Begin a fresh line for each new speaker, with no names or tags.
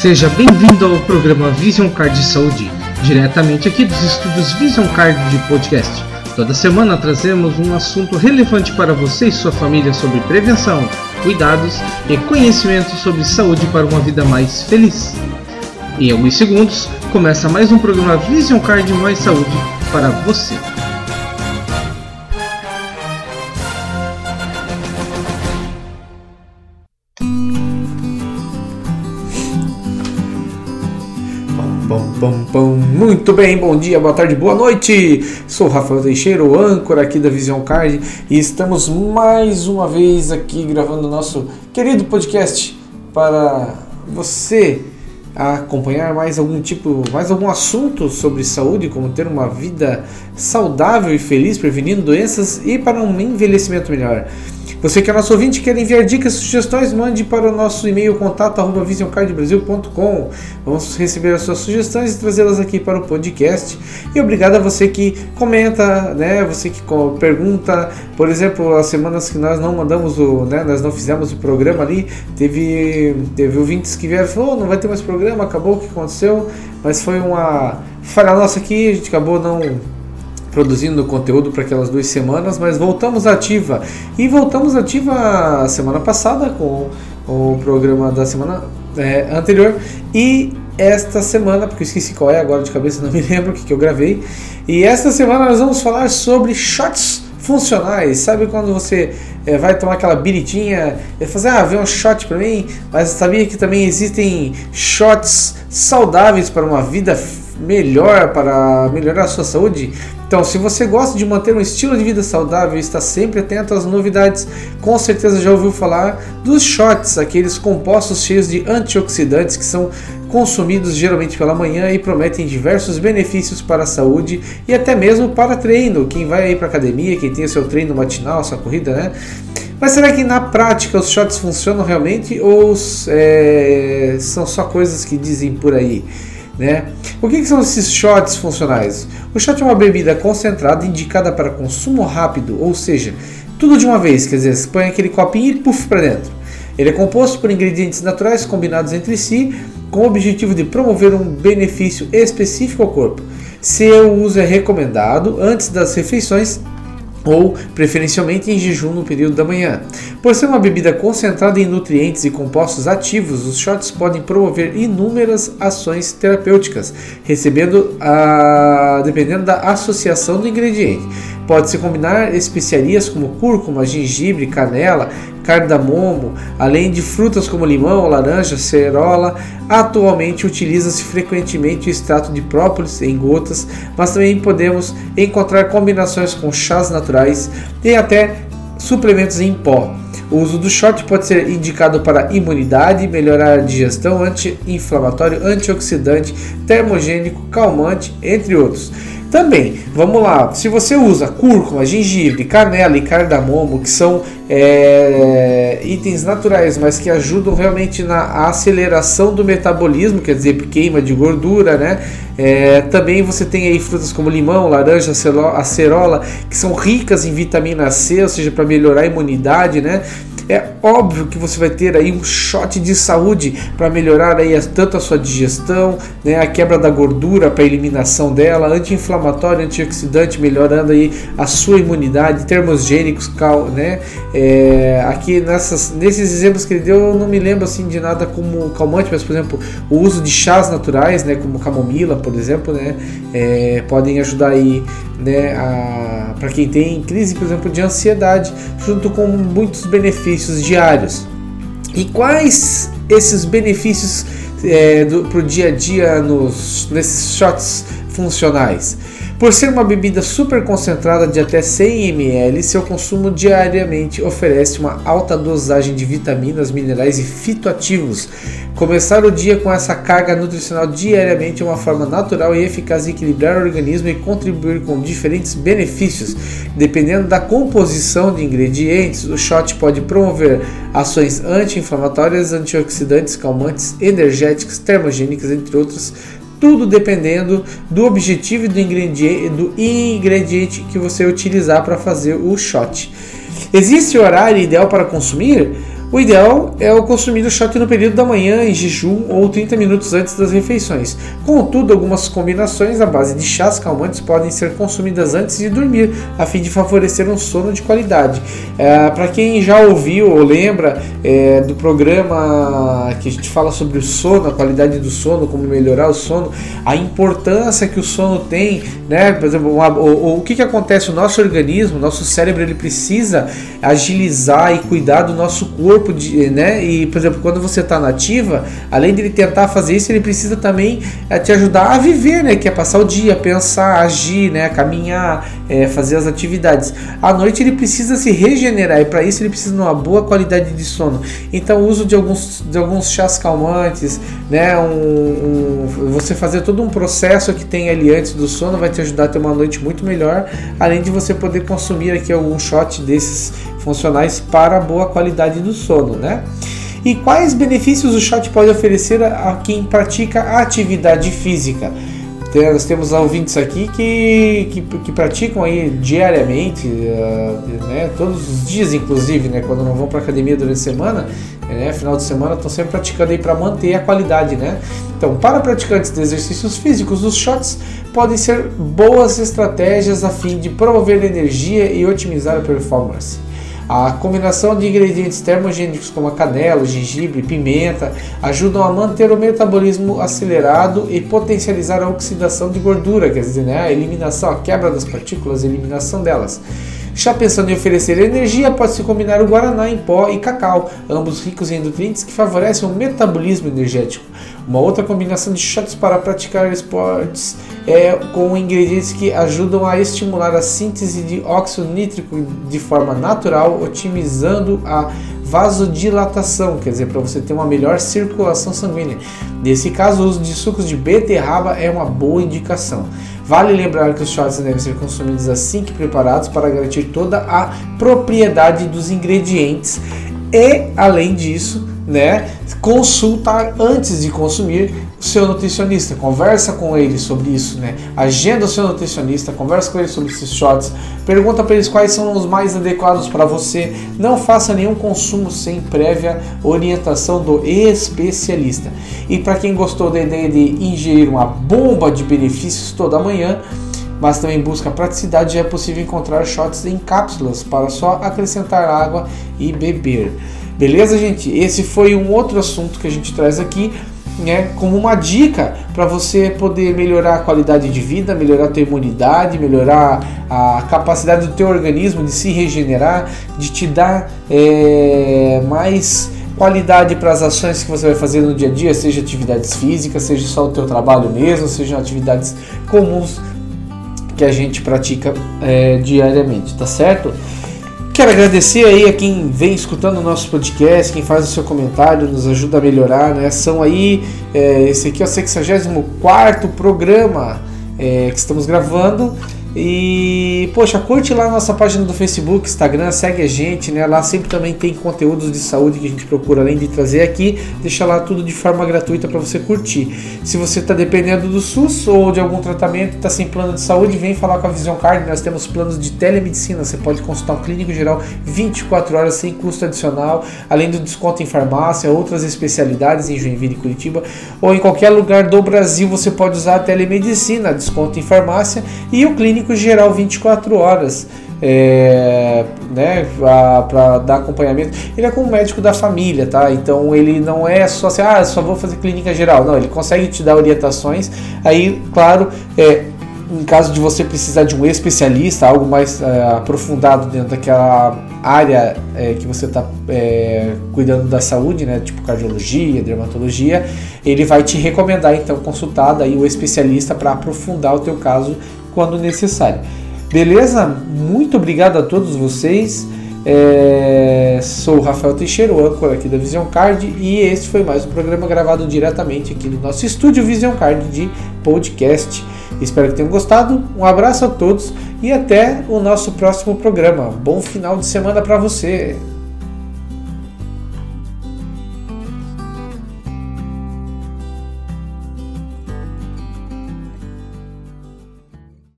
Seja bem-vindo ao programa Vision Card de Saúde, diretamente aqui dos estúdios Vision Card de Podcast. Toda semana trazemos um assunto relevante para você e sua família sobre prevenção, cuidados e conhecimento sobre saúde para uma vida mais feliz. Em alguns segundos, começa mais um programa Vision Card Mais Saúde para você. Muito bem, bom dia, boa tarde, boa noite. Sou Rafael Teixeira, o âncora aqui da Vision Card, e estamos mais uma vez aqui gravando nosso querido podcast para você acompanhar mais algum tipo, mais algum assunto sobre saúde, como ter uma vida saudável e feliz, prevenindo doenças e para um envelhecimento melhor. Você que é nosso ouvinte quer enviar dicas, sugestões, mande para o nosso e-mail contato arroba visioncardbrasil.com. Vamos receber as suas sugestões e trazê-las aqui para o podcast. E obrigado a você que comenta, né? Você que pergunta, por exemplo, as semanas que nós não mandamos o, né? Nós não fizemos o programa ali, teve teve ouvintes que vieram falaram, oh, não vai ter mais programa, acabou o que aconteceu, mas foi uma falha nossa aqui, a gente acabou não produzindo conteúdo para aquelas duas semanas, mas voltamos ativa. E voltamos ativa semana passada com o programa da semana é, anterior e esta semana, porque eu esqueci qual é agora de cabeça, não me lembro o que, que eu gravei. E esta semana nós vamos falar sobre shots funcionais. Sabe quando você é, vai tomar aquela biritinha e fazer, ah, vê um shot para mim, mas sabia que também existem shots saudáveis para uma vida melhor, para melhorar a sua saúde? Então, se você gosta de manter um estilo de vida saudável e está sempre atento às novidades, com certeza já ouviu falar dos shots, aqueles compostos cheios de antioxidantes que são consumidos geralmente pela manhã e prometem diversos benefícios para a saúde e até mesmo para treino. Quem vai aí para academia, quem tem o seu treino matinal, sua corrida, né? Mas será que na prática os shots funcionam realmente ou é, são só coisas que dizem por aí? Né? O que, que, são esses shots funcionais? O shot é uma bebida concentrada indicada para consumo rápido, ou seja, tudo de uma vez, quer dizer, você põe aquele copinho e puff para dentro. Ele é composto por ingredientes naturais combinados entre si, com o objetivo de promover um benefício específico ao corpo. Seu uso é recomendado antes das refeições ou preferencialmente em jejum no período da manhã. Por ser uma bebida concentrada em nutrientes e compostos ativos, os shots podem promover inúmeras ações terapêuticas, recebendo a... dependendo da associação do ingrediente. Pode-se combinar especiarias como cúrcuma, gengibre, canela, cardamomo, além de frutas como limão, laranja, cerola. Atualmente utiliza-se frequentemente o extrato de própolis em gotas, mas também podemos encontrar combinações com chás naturais e até suplementos em pó. O uso do shot pode ser indicado para imunidade, melhorar a digestão, anti-inflamatório, antioxidante, termogênico, calmante, entre outros. Também, vamos lá, se você usa cúrcuma, gengibre, canela e cardamomo, que são é, itens naturais, mas que ajudam realmente na aceleração do metabolismo, quer dizer, queima de gordura, né? É, também você tem aí frutas como limão, laranja, acerola, que são ricas em vitamina C, ou seja, para melhorar a imunidade, né? É óbvio que você vai ter aí um shot de saúde para melhorar aí tanto a sua digestão, né, a quebra da gordura para eliminação dela, anti-inflamatório, antioxidante, melhorando aí a sua imunidade, termogênicos, cal, né? É, aqui nessas, nesses exemplos que ele deu, eu não me lembro assim de nada como calmante, mas por exemplo, o uso de chás naturais, né, como camomila, por exemplo, né, é, podem ajudar aí, né, para quem tem crise, por exemplo, de ansiedade, junto com muitos benefícios diários. E quais esses benefícios é, para o dia a dia nos, nesses shots funcionais? Por ser uma bebida super concentrada de até 100 ml, seu consumo diariamente oferece uma alta dosagem de vitaminas, minerais e fitoativos. Começar o dia com essa carga nutricional diariamente é uma forma natural e eficaz de equilibrar o organismo e contribuir com diferentes benefícios. Dependendo da composição de ingredientes, o shot pode promover ações anti-inflamatórias, antioxidantes, calmantes, energéticas, termogênicas, entre outros tudo dependendo do objetivo e do ingrediente, do ingrediente que você utilizar para fazer o shot. Existe o horário ideal para consumir? O ideal é o consumir o shot no período da manhã, em jejum ou 30 minutos antes das refeições. Contudo, algumas combinações à base de chás calmantes podem ser consumidas antes de dormir, a fim de favorecer um sono de qualidade. É, Para quem já ouviu ou lembra é, do programa que a gente fala sobre o sono, a qualidade do sono, como melhorar o sono, a importância que o sono tem, né? Por exemplo, uma, o, o que, que acontece? O nosso organismo, nosso cérebro, ele precisa agilizar e cuidar do nosso corpo, de, né? E, por exemplo, quando você está nativa, além de ele tentar fazer isso, ele precisa também é, te ajudar a viver, né? Que é passar o dia, pensar, agir, né? Caminhar, é, fazer as atividades. À noite ele precisa se regenerar e para isso ele precisa de uma boa qualidade de sono. Então, o uso de alguns, de alguns chás calmantes, né? Um, um, você fazer todo um processo que tem ali antes do sono vai te ajudar a ter uma noite muito melhor, além de você poder consumir aqui algum shot desses funcionais para boa qualidade do sono, né? E quais benefícios o shot pode oferecer a quem pratica atividade física? Nós temos ouvintes aqui que, que, que praticam aí diariamente, uh, né, todos os dias inclusive, né, quando não vão para academia durante a semana, né, final de semana estão sempre praticando aí para manter a qualidade, né? Então, para praticantes de exercícios físicos, os shots podem ser boas estratégias a fim de promover energia e otimizar a performance. A combinação de ingredientes termogênicos como a canela, gengibre, pimenta ajudam a manter o metabolismo acelerado e potencializar a oxidação de gordura, quer dizer, né, a eliminação, a quebra das partículas, a eliminação delas. Já pensando em oferecer energia, pode-se combinar o guaraná em pó e cacau, ambos ricos em nutrientes que favorecem o metabolismo energético. Uma outra combinação de shots para praticar esportes é com ingredientes que ajudam a estimular a síntese de óxido nítrico de forma natural, otimizando a vasodilatação, quer dizer, para você ter uma melhor circulação sanguínea. Nesse caso, o uso de sucos de beterraba é uma boa indicação. Vale lembrar que os shots devem ser consumidos assim que preparados para garantir toda a propriedade dos ingredientes e, além disso, né, consultar antes de consumir o seu nutricionista, conversa com ele sobre isso, né? Agenda o seu nutricionista, conversa com ele sobre esses shots, pergunta para eles quais são os mais adequados para você. Não faça nenhum consumo sem prévia orientação do especialista. E para quem gostou da ideia de ingerir uma bomba de benefícios toda manhã, mas também busca praticidade, é possível encontrar shots em cápsulas para só acrescentar água e beber. Beleza, gente? Esse foi um outro assunto que a gente traz aqui, né, como uma dica para você poder melhorar a qualidade de vida, melhorar a tua imunidade, melhorar a capacidade do teu organismo de se regenerar, de te dar é, mais qualidade para as ações que você vai fazer no dia a dia, seja atividades físicas, seja só o teu trabalho mesmo, sejam atividades comuns que a gente pratica é, diariamente, tá certo? Quero agradecer aí a quem vem escutando o nosso podcast, quem faz o seu comentário, nos ajuda a melhorar, né? São aí, é, esse aqui é o 64 programa é, que estamos gravando e, poxa, curte lá nossa página do Facebook, Instagram, segue a gente, né? Lá sempre também tem conteúdos de saúde que a gente procura, além de trazer aqui, deixa lá tudo de forma gratuita para você curtir. Se você está dependendo do SUS ou de algum tratamento, está sem plano de saúde, vem falar com a Vision Card. Nós temos planos de telemedicina. Você pode consultar um clínico geral 24 horas sem custo adicional, além do desconto em farmácia, outras especialidades em Joinville e Curitiba, ou em qualquer lugar do Brasil você pode usar a telemedicina, desconto em farmácia e o clínico geral 24 horas. É, né, para dar acompanhamento. Ele é como médico da família, tá? Então ele não é só assim, ah, só vou fazer clínica geral. Não, ele consegue te dar orientações. Aí, claro, é, em caso de você precisar de um especialista, algo mais é, aprofundado dentro daquela área é, que você está é, cuidando da saúde, né, tipo cardiologia, dermatologia, ele vai te recomendar então consultar daí o especialista para aprofundar o teu caso quando necessário. Beleza? Muito obrigado a todos vocês. É, sou o Rafael Teixeira, o âncora aqui da Vision Card, e esse foi mais um programa gravado diretamente aqui no nosso estúdio Vision Card de podcast. Espero que tenham gostado. Um abraço a todos e até o nosso próximo programa. Bom final de semana para você.